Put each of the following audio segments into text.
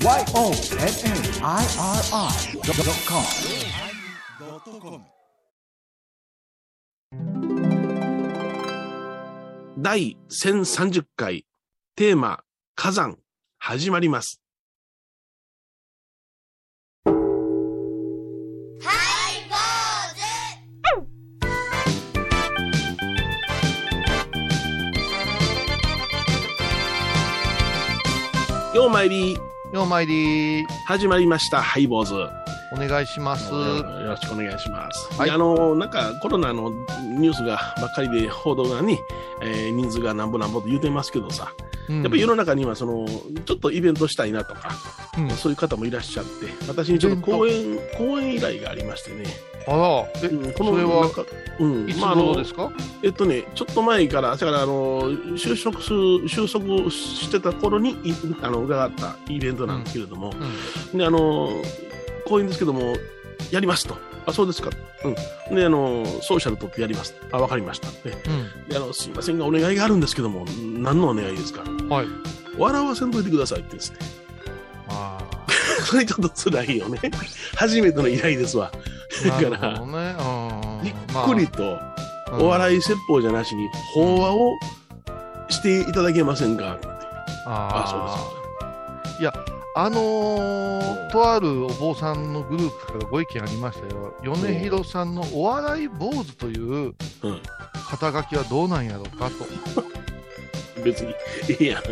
YONNIRI.com 第1030回テーマ火山始まります。ようまいりようまいり始まりましたハイボーズ。お願いします。よろしくお願いします。はい。あのなんかコロナのニュースがばっかりで報道がね、えー人数がなんぼなんぼと言うてますけどさ、うん。やっぱり世の中にはそのちょっとイベントしたいなとか、うん。そういう方もいらっしゃって、私にちょっと講演講演依頼がありましてね、あら、え、うんこそれはうん。いつまああの頃ですか、えっとね、ちょっと前から、だからあの就職する収束してた頃にいあの伺ったイベントなんですけれども、うん。であの講演ですけども、やりますと。あ、そうですか。うん。で、あの、ソーシャル取ってやります。あ、わかりました。で、うんであの、すいませんが、お願いがあるんですけども、何のお願いですかはい。笑わせんといてくださいってですね。あそ れちょっと辛いよね。初めての依頼ですわ。あ、だからど、ね。うんびっくりと、まあお笑い説法じゃなしに、法話をしていただけませんかって。ああ、そうですか。いや、あのーとあるお坊さんのグループからご意見ありましたよ。米広さんのお笑い坊主といううん肩書きはどうなんやろうかと。別に、いいやん。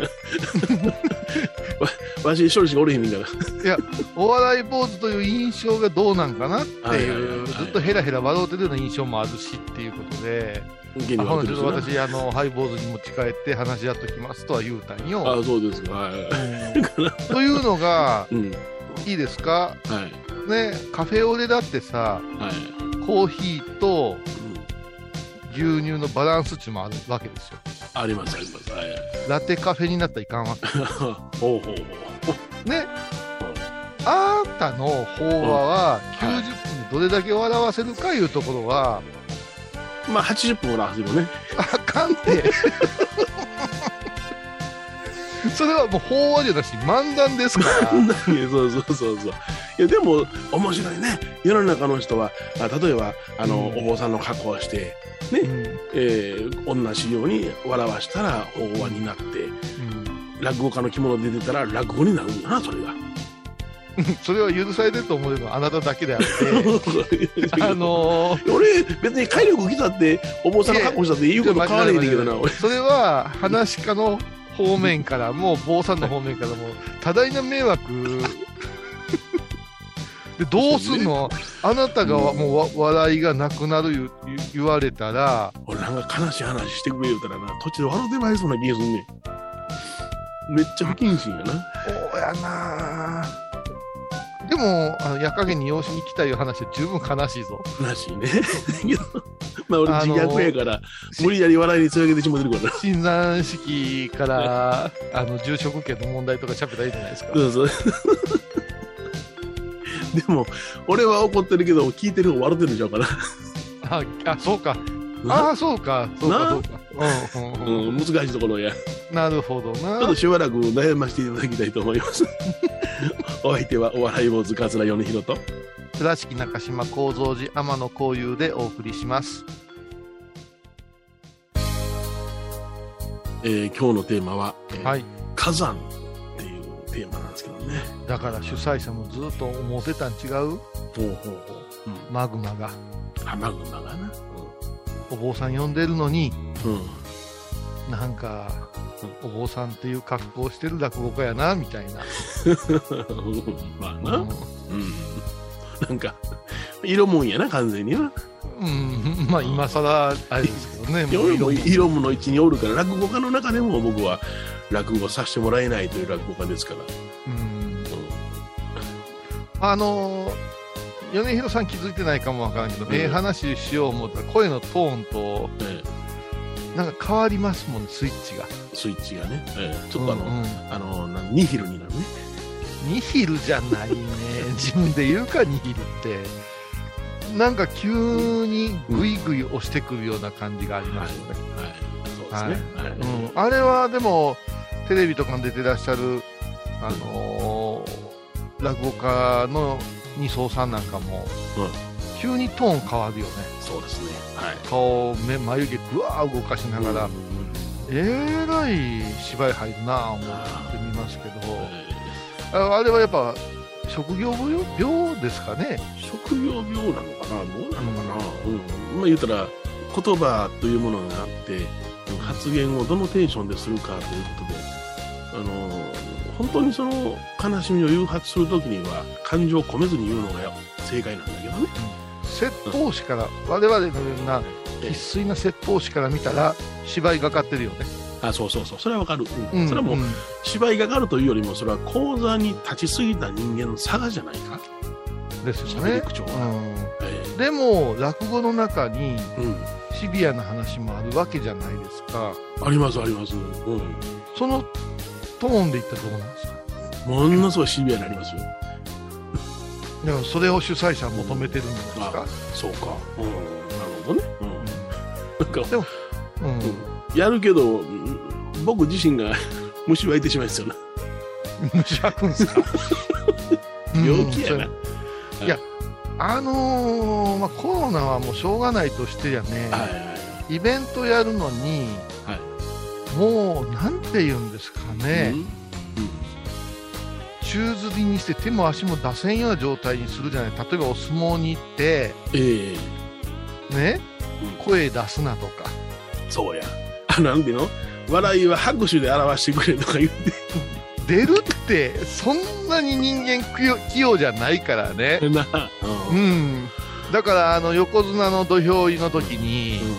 わわし、処理しかおれへんねんから。いや、お笑い坊主という印象がどうなんかなってはいう、はいずっとヘラヘラ笑うてるような印象もあるしっていうことで、現にあほ分かってるしななちょっと私、あの、ハイボーズに持ち帰って話し合っときますとは言うたんよ。あ、そうですか。はい。うんというのが、うん。いいですか？はい。ね、カフェオレだってさ、はい。コーヒーとうん牛乳のバランス値もあるわけですよ。あります、あります。はい。ラテカフェになったらいかんわけ。ほうほうほう。ね、あなたの法話は90分でどれだけ笑わせるかいうところは、まあ、80分ぐらい走るね。あかんて。それはもう法話じゃなし漫談ですから。そうそうそうそう。いや、でも、面白いね。世の中の人は、あ例えば、あの、うんお坊さんの格好をして、うんえー、同じように笑わしたら法話になって、落語家の着物で出てたら落語になるんだな、それが。それは許されてると思うのはあなただけであって、あのー俺、別に体力来たって、お坊さんの格好したって言うこと変わらないんだけどな、俺。それは話し家の方面からも、坊さんの方面からも、多大な迷惑。でどうすんの、あなたがもうわ笑いがなくなる言われたら、俺なんか悲しい話してくれ言うたらな、途中で笑ってまいそうな気がすんねん。めっちゃ不謹慎やな。そうやなでも、あの夜影に養子に来たいう話は十分悲しいぞ。悲しいね。まあ俺自虐やから、無理やり笑いにつなげてしまってるからな。新山式から、あの住職権の問題とか喋ったらいいじゃないですか。そうそう。でも、俺は怒ってるけど、聞いてる方笑ってるんちゃうかな。ああ、そうか。な？ああ、そうか。そうか、うか。うんうん難しいところや。なるほどちょっなと。しばらく悩ませていただきたいと思います。お相手はお笑い坊主桂米宏と。倉敷中島幸三寺天野幸雄でお送りします。えー今日のテーマは、えーはい。火山テーマなんですけどね。だから主催者もずっと思ってたん違う？ほうほうほう。うん。マグマが。浜熊がな。お坊さん呼んでるのに、うん。うん。なんか、お坊さんっていう格好をしてる落語家やな、みたいな。まあな。ううん。なんか、色もんやな、完全にな。ん、うんまあ今更あれですけどね。もう色もの位置におるから、落語家の中でも僕は落語させてもらえないという落語家ですから。うんあのー、米広さん気づいてないかもわからんけど、うんええ話しよう思ったら声のトーンとえなんか変わりますもんね、スイッチが。えスイッチがね。ええちょっとあの、うんうんあの、ニヒルになるね。ニヒルじゃないね。自分で言うか、ニヒルって。なんか急にグイグイ押してくるような感じがありますよね。はい。そうですね。はい。うん、あれはでも、テレビとかに出てらっしゃるあのー落語家の二層さんなんかも、うん急にトーン変わるよねそうですね。はい。顔目眉毛ぐわー動かしながら、うんえらい芝居入るなぁ思って見ますけどあれはやっぱ職業病病ですかね。ー職業病なのかな？どうなのかな？うん。まあ言ったら、言葉というものがあって、うん発言をどのテンションでするかということで、あのー本当にその悲しみを誘発するときには感情を込めずに言うのが正解なんだけどね。説法師から我々のような生粋な説法師から見たら芝居がかってるよね、あ、そうそうそう。それはわかる。うんうんそれはもう、ん芝居がかるというよりも、それは講座に立ちすぎた人間の差がじゃないか。ですよね口調が。えうん、でも落語の中に。シビアな話もあるわけじゃないですかありますあります。うん。そのトーンで言ったらどうなんですか？ものすごいシビアになりますよ。でもそれを主催者は求めてるんじゃないですか、そうか。うん。なるほどね。うん。なんか、うんうんやるけど、うん僕自身が 虫湧いてしまいますよな。虫吐くんすか？病気やな。うんいやあのーまあ、コロナはもうしょうがないとしてやね、はいはい。イベントやるのに、はい。もうなんて言うんですかね、うん？宙吊りにして手も足も出せんような状態にするじゃない。例えばお相撲に行ってええ。ねうん。声出すなとか。そうや。あ、なんていうの？笑いは拍手で表してくれとか言って。出るってそんなに人間器用じゃないからね、なううん。ん、だからあの横綱の土俵入りの時にうん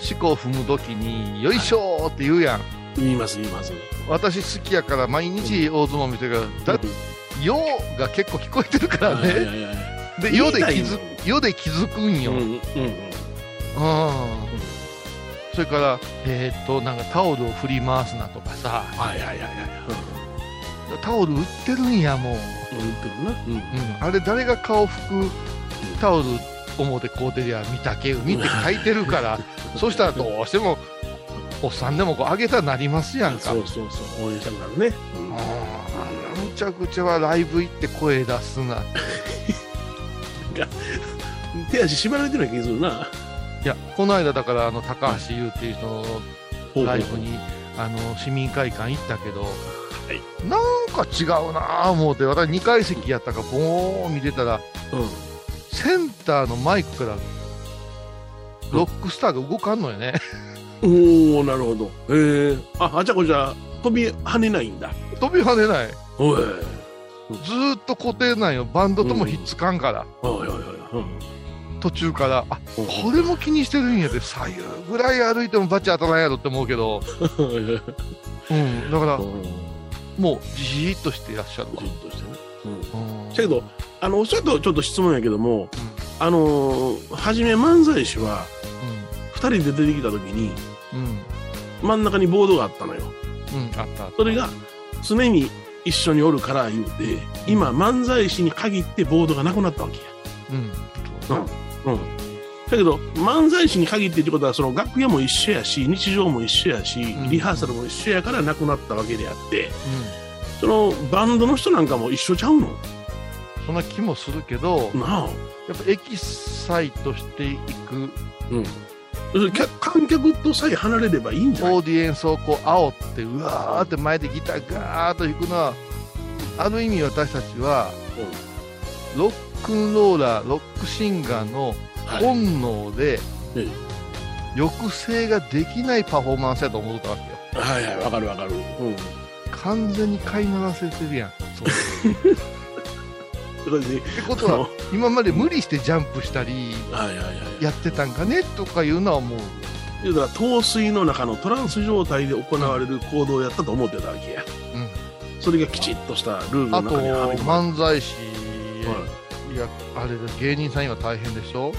四股踏む時に「よいしょ!」って言うやん言います言います。私好きやから毎日大相撲見てるから「だよ」が結構聞こえてるからねはいはいはいはいで言いたいの世で気づ世で気づくんよ、うんうんうん。うんそれから、えーっとなんかタオルを振り回すなとかさはいはいはいはい。タオル売ってるんやもう、うん。言ってるな。うん。うん、あれ誰が顔拭くタオル表こうてりゃ御嶽海って書いてるから そしたらどうしてもおっさんでもこう上げたらなりますやんかそうそうそう。応援したくなるね。うんあーむちゃくちゃはライブ行って声出すなって 手足縛られてない気がするな。いやこの間だからあの高橋優っていう人のライブにあの市民会館行ったけど、いなんか違うなあ思うて私2階席やったからボーン見てたらうん。センターのマイクからロックスターが動かんのよねおおなるほど。ええあ、あちゃこちゃ飛び跳ねないんだ。飛び跳ねないおい。ずーっと固定なんよバンドともひっつかんから、おいおいおい。途中からあうん。これも気にしてるんやで左右ぐらい歩いてもバチ当たらんやろって思うけど、うん、だからうん。もうじーっとしていらっしゃるわ。じっとしてね。うん。うんだけど、あの、ちょっと、ちょっと質問やけども、あのー、はじめ漫才師は、二人で出てきた時に、真ん中にボードがあったのよ。うんあったあった。それが、常に一緒におるから言うて、今、漫才師に限ってボードがなくなったわけや。うん。うんうん。だけど、漫才師に限ってってことは、その楽屋も一緒やし、日常も一緒やし、んリハーサルも一緒やからなくなったわけであって、うんそのバンドの人なんかも一緒ちゃうの？そんな気もするけど、なあ。やっぱエキサイトしていくうん。観客とさえ離れればいいんじゃない？オーディエンスをこう煽ってうわーって前でギターガーッと弾くのはある意味私たちはロックンローラーロックシンガーのはい本能でえ抑制ができないパフォーマンスやと思ったわけよ。はいはい、わかるわかる。うん。完全に飼いならせてるやん。それで、ってことは今まで無理してジャンプしたり。やってたんかねとかいうのはもう。言うたら、陶水の中のトランス状態で行われる行動やったと思ってたわけや。うん。それがきちっとしたルールの中にはめ込まれ漫才師てはいやあれで芸人さん今大変でしょ？うん。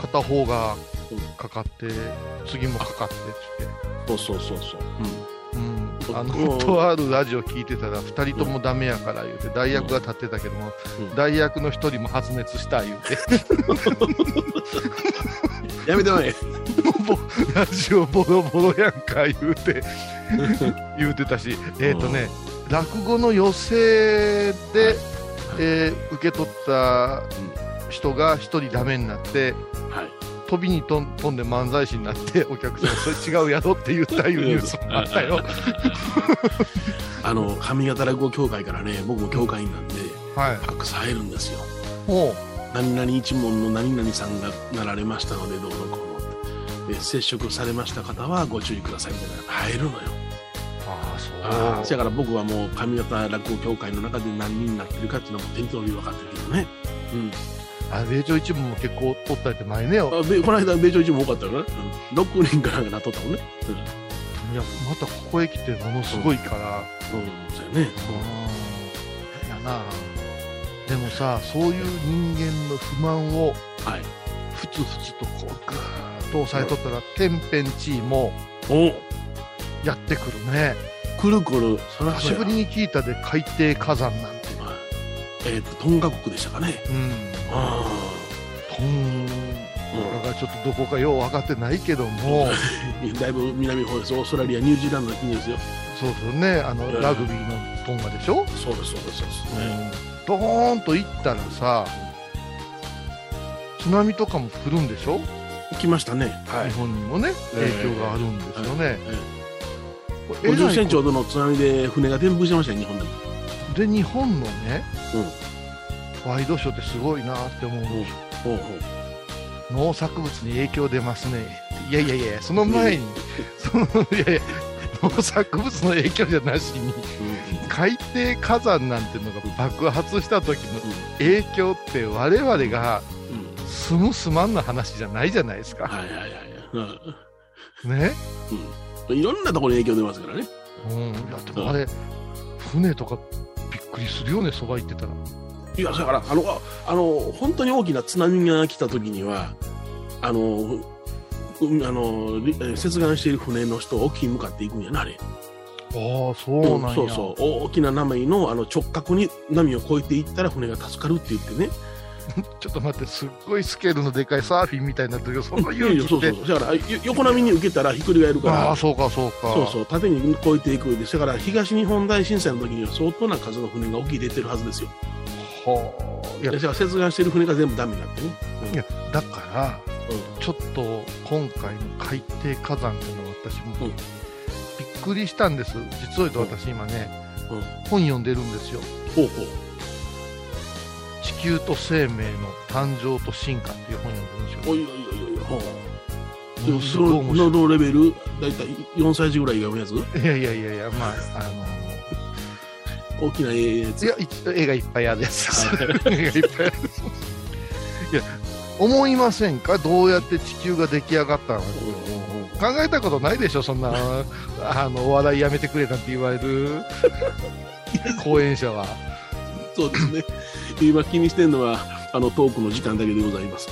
片方がかかって次もかかってってそうそうそうそう。うん、あうん。のとあるラジオ聞いてたら2人ともダメやから言うて代役が立ってたけども、うん。代役の1人も発熱した言うて。やめて。もうラジオボロボロやんか言うて 言うてたし。えっ、とね、落語の寄席で、えー受け取った人が一人ダメになって、はい。飛びに飛んで漫才師になって、お客さん、それ違うやろって言ったいうニュースもあったよ。あの、上方落語協会からね、僕も協会員なんで、はい。ファックス入るんですよ。も何々一門の何々さんがなられましたので、どうのこうので接触されました方はご注意くださいみたいな入るのよ。ああ、そう。だから僕はもう上方落語協会の中で何人になってるかっていうのはもう手に取り分かってるけどね。うん。あ、米朝一門も結構取ったりって前ねよ。あべこの間、米朝一も多かったよね。うん、6人かなんかなっとったもんね。いや、またここへ来てものすごいから。うん、うん、そうやね。うん。やな。でもさ、そういう人間の不満をうん、はい。ふつふつとこうぐーっと抑えとったら、天変地異もおやってくるね。くるくる、そ久しぶりに聞いたで海底火山なんて。はいえっ、と、トンガ国でしたかね。うん。あトンガがちょっとどこかよう分かってないけども、あ。だいぶ南の方です。オーストラリア、ニュージーランドの国ですよ。そうですよね、あのうんラグビーのトンガでしょ、そうです、そうです、そうです。ねドーンと行ったらさ、津波とかも来るんでしょ、来ましたね。は日本にもね、ええ影響があるんですよね。えこれ50センチえほどの津波で船が転覆してましたよ、日本でも。で、日本のね、ワイドショーってすごいなって思う。んですよほうほう。農作物に影響出ますね。いやいやいや、その前に、そのいやいや、農作物の影響じゃなしに、海底火山なんてのが爆発した時の影響って我々がうん。うん住む住まんの話じゃないじゃないですか。はいはいはいはい。うん。ね？うんいろんなところに影響出ますからね。うん。だってあれ、船とかびっくりするよね、そば行ってたら。いや、だから、あの、ああの、本当に大きな津波が来た時には、あの、うあの、接岸している船の人、沖に向かっていくんやな、あれ。ああ、そうなんや。そうそう。大きな波のあの直角に波を越えていったら船が助かるって言ってね。ちょっと待って、すっごいスケールのでかいサーフィンみたいになってる勇気って。そうそうそう。だから、よ横波に受けたらひっくり返るかああ、ら、そうか、そうか。そうそう、縦に越えていくで、だから東日本大震災の時には相当な数の船が沖に出てるはずですよ。はあ。いやで、だから接岸している船が全部ダメになってね。いやだから、うちょっと今回の海底火山っていうのは私もうんびっくりしたんです。実を言うと私今ね、うん本読んでるんですよ。ん。ほうほう。地球と生命の誕生と進化っていう本読んでるんですよ。おいおいおいおい。ほう。ものすごい面白いレベル、だいたい4歳児ぐらいが読むやつ？いやいやいやいや、まあ、あの大きなやつ？いや、い絵がいっぱいあるやつです。絵がいっぱいあるやつ。いや、思いませんか？どうやって地球が出来上がったのか考えたことないでしょ？そんな、あの、お笑いやめてくれなんて言われる 講演者は。そうですね。今気にしてるのは、あの、トークの時間だけでございます。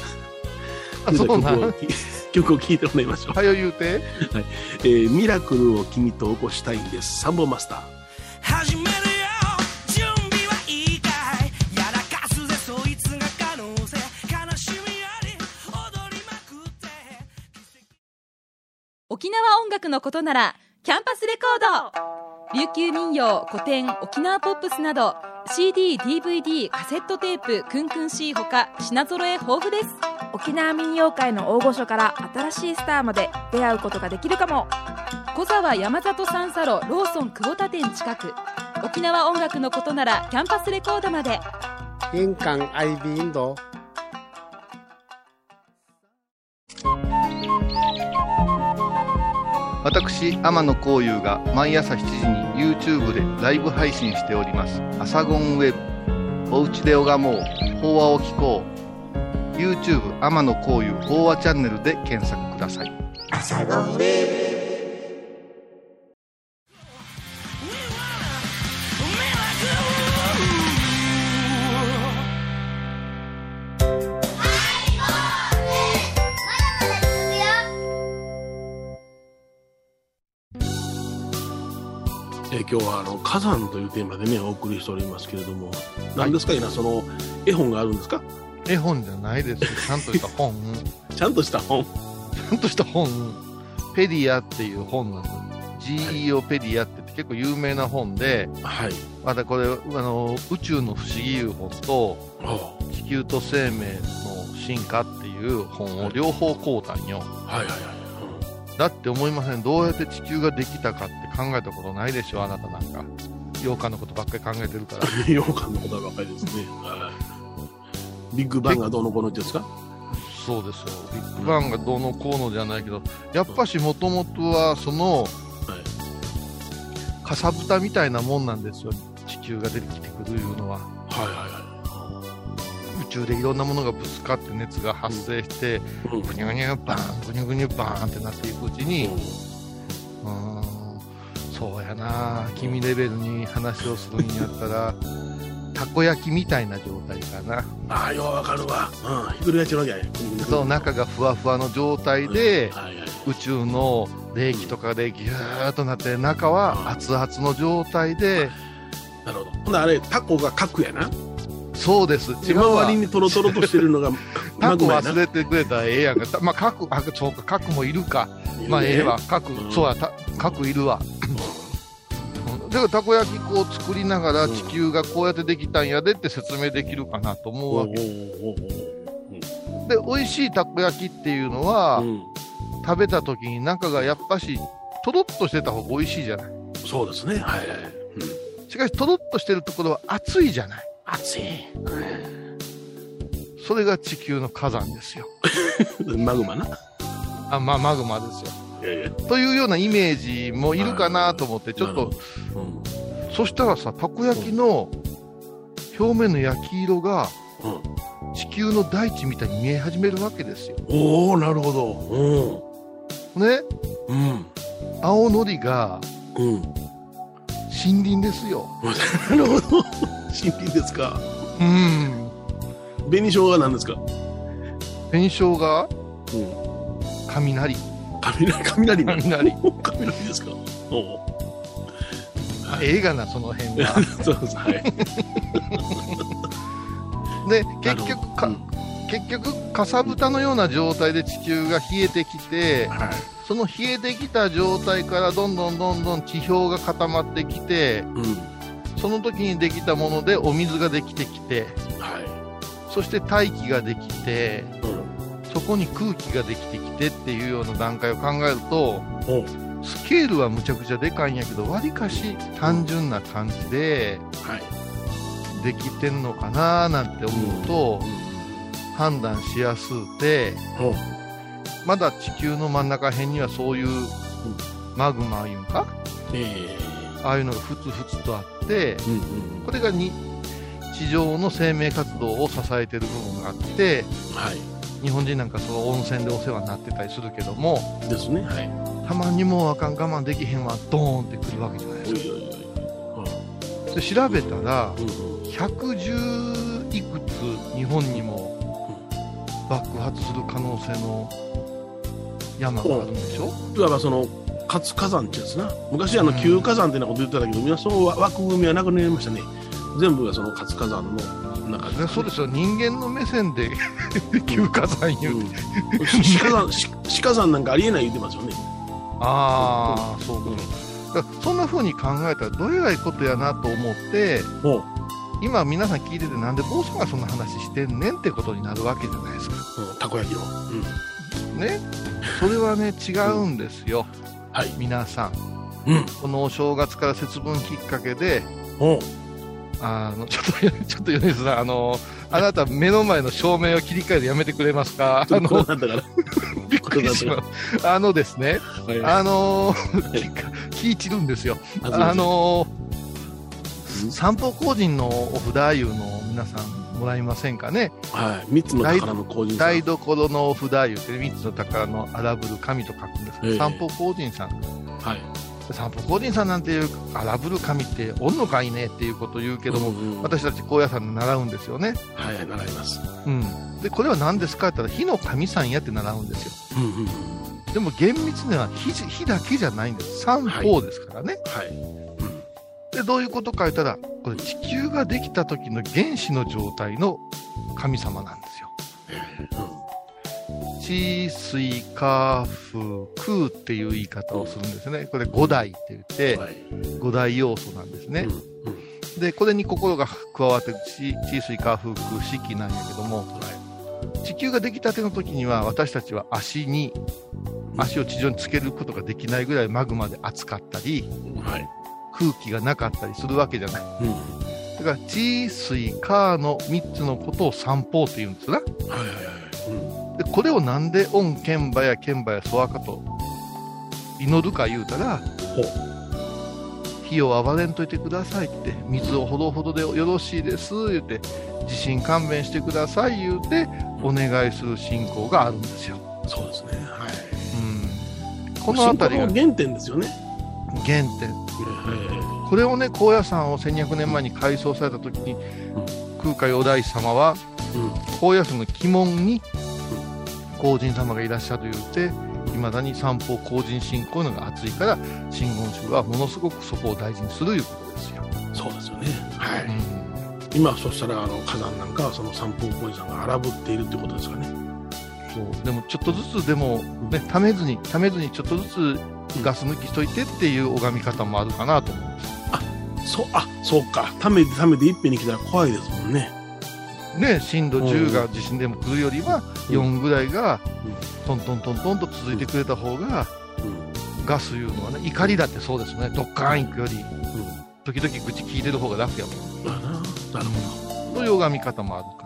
あ、そうなん 曲を聴曲を聴いてもらいましょう。はよ言うて。えーミラクルを君と起こしたいんです。サンボマスター。始めるよ準備はいいかいやらかすぜそいつが可能性悲しみあり踊りまくって沖縄音楽のことならキャンパスレコード琉球民謡古典沖縄ポップスなど CD、DVD、カセットテープクンクン C ほか品揃え豊富です。沖縄民謡界の大御所から新しいスターまで出会うことができるかも。小沢山里三佐路ローソン久保田店近く。沖縄音楽のことならキャンパスレコードまで。印港 IB 印度。私、天野幸雄が毎朝7時に YouTube でライブ配信しております。アサゴンウェブ。おうちで拝もう。法話を聞こう。YouTube 天野幸雄法話チャンネルで検索ください。えー今日はあの火山というテーマでね、お送りしておりますけれども、何ですか、今、その絵本があるんですか？絵本じゃないです。ちゃんとした本。ちゃんとした本？ちゃんとした本。ペディアっていう本なの。GEO ペディアって結構有名な本で、はい。またこれ、あの、宇宙の不思議いう本と、地球と生命の進化っていう本を両方買うたんよ。はいはいはい。だって思いません。どうやって地球ができたかって考えたことないでしょ、あなたなんか。羊羹のことばっかり考えてるから。うん。羊羹のことばかりですね。はい。ビッグバンがどうのこうのですか？そうですよ。ビッグバンがどうのこうのじゃないけど、やっぱしもともとは、その、はい。かさぶたみたいなもんなんですよ。地球が出てきてくるいうのは宇宙でいろんなものがぶつかって熱が発生して、い。うん。ぐにゅぐにゅバーン、ぐにゅぐにゅバーンってなっていくうちに、うーん、そうやな君レベルに話をするんやったら、たこ焼きみたいな状態かな。ああ、ようわかるわ。うん。ひっくり返っちゃうわけや。そう、中がふわふわの状態で、はいはい。宇宙の冷気とかでギューッとなって、中は熱々の状態で、なるほど。ほんならあれ、タコが核やな。そうです。違う周わり。にトロトロとしてるのが タコ忘れてくれたらええやんか。たまあ、核、あ、そうか、核もいるか。まあ、ええわ。核、うんそうや、た核いるわ。うんだから、たこ焼きこう作りながらうん地球がこうやってできたんやでって説明できるかなと思うわけ。で、美味しいたこ焼きっていうのは、うん食べた時に中がやっぱし、とろっとしてた方が美味しいじゃない。そうですね。はいはい。うんしかし、とろっとしてるところは熱いじゃない。熱い。それが地球の火山ですよ。マグマな。あ、まあ、マグマですよ。いやいや。というようなイメージもいるかなと思って、ちょっと、うん。そしたらさ、たこ焼きの表面の焼き色がうん。地球の大地みたいに見え始めるわけですよ。おおなるほねど。うん。うん。青のりがうん。森林ですよ。なるほど。新品ですか？うん。紅生姜なんですか？紅生姜？うん。雷。雷、雷なの雷。雷ですか。おお。映画な、その辺が。そうです。はい。で、結局か、うん結局、かさぶたのような状態で地球が冷えてきて、はい。その冷えてきた状態からどんどんどんどん地表が固まってきて、うん。その時にできたものでお水ができてきて、はそして大気ができて、い。うん。そこに空気ができてきてっていうような段階を考えると、おスケールはむちゃくちゃでかいんやけど、わりかし単純な感じではい。できてんのかななんて思うと、判断しやすうて、おまだ地球の真ん中辺にはそういうマグマいうんかえああいうのがふつふつとあって、えうんうん。これがに地上の生命活動を支えてる部分があって、はい。日本人なんかその温泉でお世話になってたりするけども、ですね。はい。たまにもうあかん我慢できへんわ、ドーンってくるわけじゃないですか。おいおいおい。で調べたら、うんうん。110いくつ日本にも爆発する可能性の山があるんでしょ？いわばその活火山ってやつな。昔あの旧火山ってなこと言ってたけど、皆その枠組みはなくなりましたね。全部がその活火山の中で、ね。そうですよ、人間の目線で 旧火山言う、うん、死火山死死火山なんかありえない言ってますよね。ああ、そうか。だからそんな風に考えたらどえらいことやなと思って、今皆さん聞いててなんで坊さんがそんな話してんねんってことになるわけじゃないですか。うん、たこ焼きの、うん、ね。それはね、違うんですよ。はい。皆さん。うん。このお正月から節分きっかけで、あの、ちょっと、ちょっと米津さん、あの、あなた目の前の照明を切り替えてやめてくれますか？あの、びっくりします。あのですね、はい。あの、気散るんですよ。あの、散歩工人のお札いうのを皆さんもらいませんかねはい三つの宝の工人さん台所のお札いうて三つの宝の荒ぶる神と書くんですけど、ええ散歩工人さん。はい散歩工人さんなんていう荒ぶる神っておんのかいねっていうことを言うけども、うんうん私たち高野山で習うんですよね。はい習いますうん。で、これは何ですかって言ったら火の神さんやって習うんですよ。うんうんうんでも厳密には火じ火だけじゃないんです。三方ですからね。はい、で、どういうことか言ったら、これ地球ができた時の原子の状態の神様なんですよ。うん地水火風空っていう言い方をするんですね。これ五代って言って、はい。五大要素なんですね。で、これに心が加わって地地水火風空四季なんやけども、地球ができたての時には私たちは足に、足を地上につけることができないぐらいマグマで熱かったり、はい。空気がなかったりするわけじゃない。うん。だから地水火の3つのことを三方って言うんですな。はいはいはい。うん。でこれをなんで御剣馬や剣馬やソワカと祈るか言うたら。火を暴れんといてくださいって水をほどほどでよろしいです言って地震勘弁してください言うてお願いする信仰があるんですよ、そうですね。はい。うん、この辺りが原点ですよね。原点はこれをね高野山を1200年前に改装された時に、空海お大師様はい。うん。高野山の鬼門に皇人様がいらっしゃる言うていまだに三方皇人信仰のが熱いから真言宗はものすごくそこを大事にするいうことですよ、そうですよね。はうい。今、そしたら、あの、火山なんかは、その三方公さんが荒ぶっているってことですかね。ん、そうでもちょっとずつでもねためずにためずにちょっとずつガス抜きしといてっていう拝み方もあるかなと思うんですそう、あ、そうか。ためてためていっぺんに来たら怖いですもんね。ね震度10が地震でも来るよりはうん4ぐらいがうんトントントントンと続いてくれた方がうん。ガスいうのはね怒りだってそうですねドッカーン行くよりうん。時々愚痴聞いてる方が楽やもんまあな。なるほそういう拝み方もあるか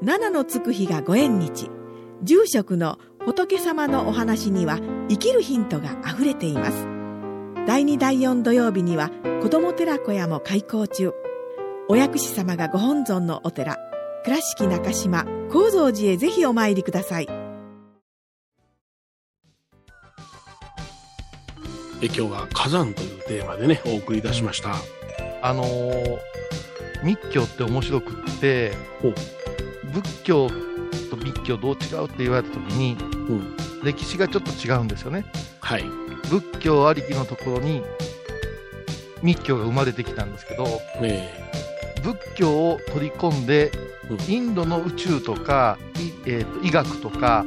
七のつく日がご縁日。住職の仏様のお話には生きるヒントがあふれています。第2第4土曜日には子ども寺小屋も開校中。お薬師様がご本尊のお寺。倉敷中島・高蔵寺へぜひお参りください。え今日は火山というテーマでね、お送りいたしました。あのー密教って面白くって仏教と密教どう違うって言われた時にうん。歴史がちょっと違うんですよねはい。仏教ありきのところに密教が生まれてきたんですけどえ仏教を取り込んでうんインドの宇宙とか、いえーと医学とか、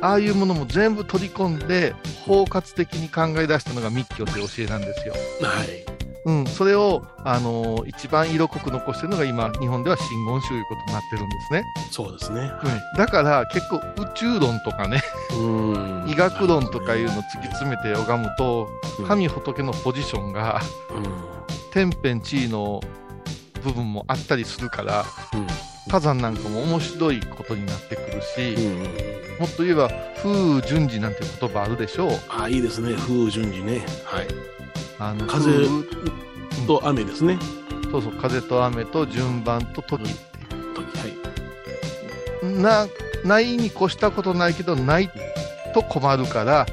ああいうものも全部取り込んで包括的に考え出したのが密教という教えなんですよ。えはい。うん、それを、あのー一番色濃く残してるのが今日本では真言宗いうことになってるんですね。そうですね。だから結構宇宙論とかね、うん。医学論とかいうの突き詰めて拝むと、うん神仏のポジションが天変地異の部分もあったりするから、うん。火山なんかも面白いことになってくるし、うん。うん。もっと言えば風順次なんて言葉あるでしょう。あ、いいですね。風順次ね。はい。あの風風と雨ですね。そうそう風と雨と順番と時って時はい。なないに越したことないけどないと困るからはい。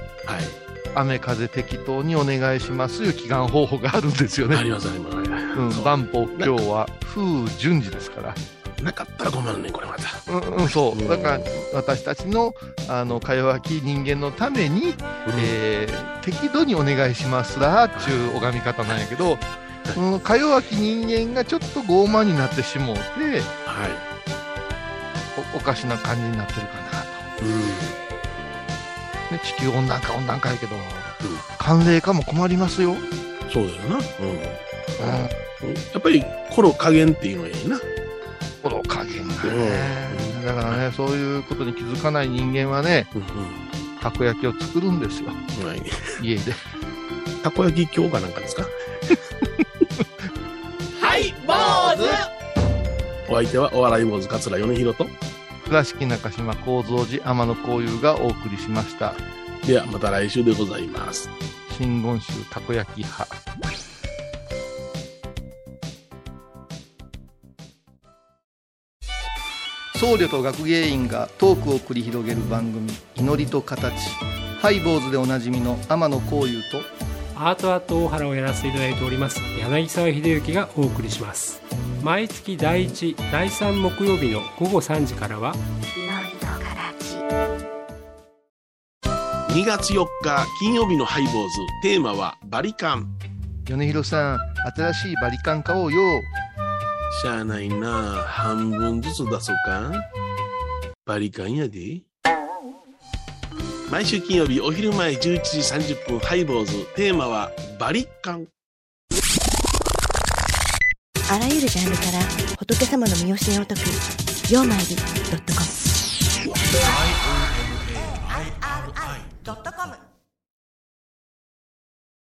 雨風適当にお願いしますいう祈願方法があるんですよね。ありますあります。万法今日は風順次ですから。なかったら困るね、これまた。うん、うん、そううんだから私たちのあのか弱き人間のために、えー適度にお願いしますらっちゅう拝み方なんやけど、うん、か弱き人間がちょっと傲慢になってしもうてはい。おおかしな感じになってるかなと、うん。ね、地球温暖化温暖化やけど、寒冷化も困りますよ、うん、そうだよな。うん。やっぱり、コロ加減っていうのがいいな。この加減がね、だからねそういうことに気づかない人間はねうんたこ焼きを作るんですよ。うい。家で。たこ焼き今日かなんかですか？はい坊主！お相手はお笑い坊主桂米宏と。倉敷中島幸三寺天野幸雄がお送りしました。ではまた来週でございます。真言宗たこ焼き派僧侶と学芸員がトークを繰り広げる番組「祈りと形」ハイボーズでおなじみの天野幸雄とアートアート大原をやらせていただいております柳沢秀幸がお送りします。毎月第1第3木曜日の午後3時からは2月4日金曜日のハイボーズ。テーマはバリカン。米広さん新しいバリカン買おうよしゃあないな。半分ずつ出そうか。バリカンやで。毎週金曜日お昼前11時30分ハイボーズ。テーマはバリカン。あらゆるジャンルから仏様の身教えを解く「曜マイり .com」「IOMAIRI.com」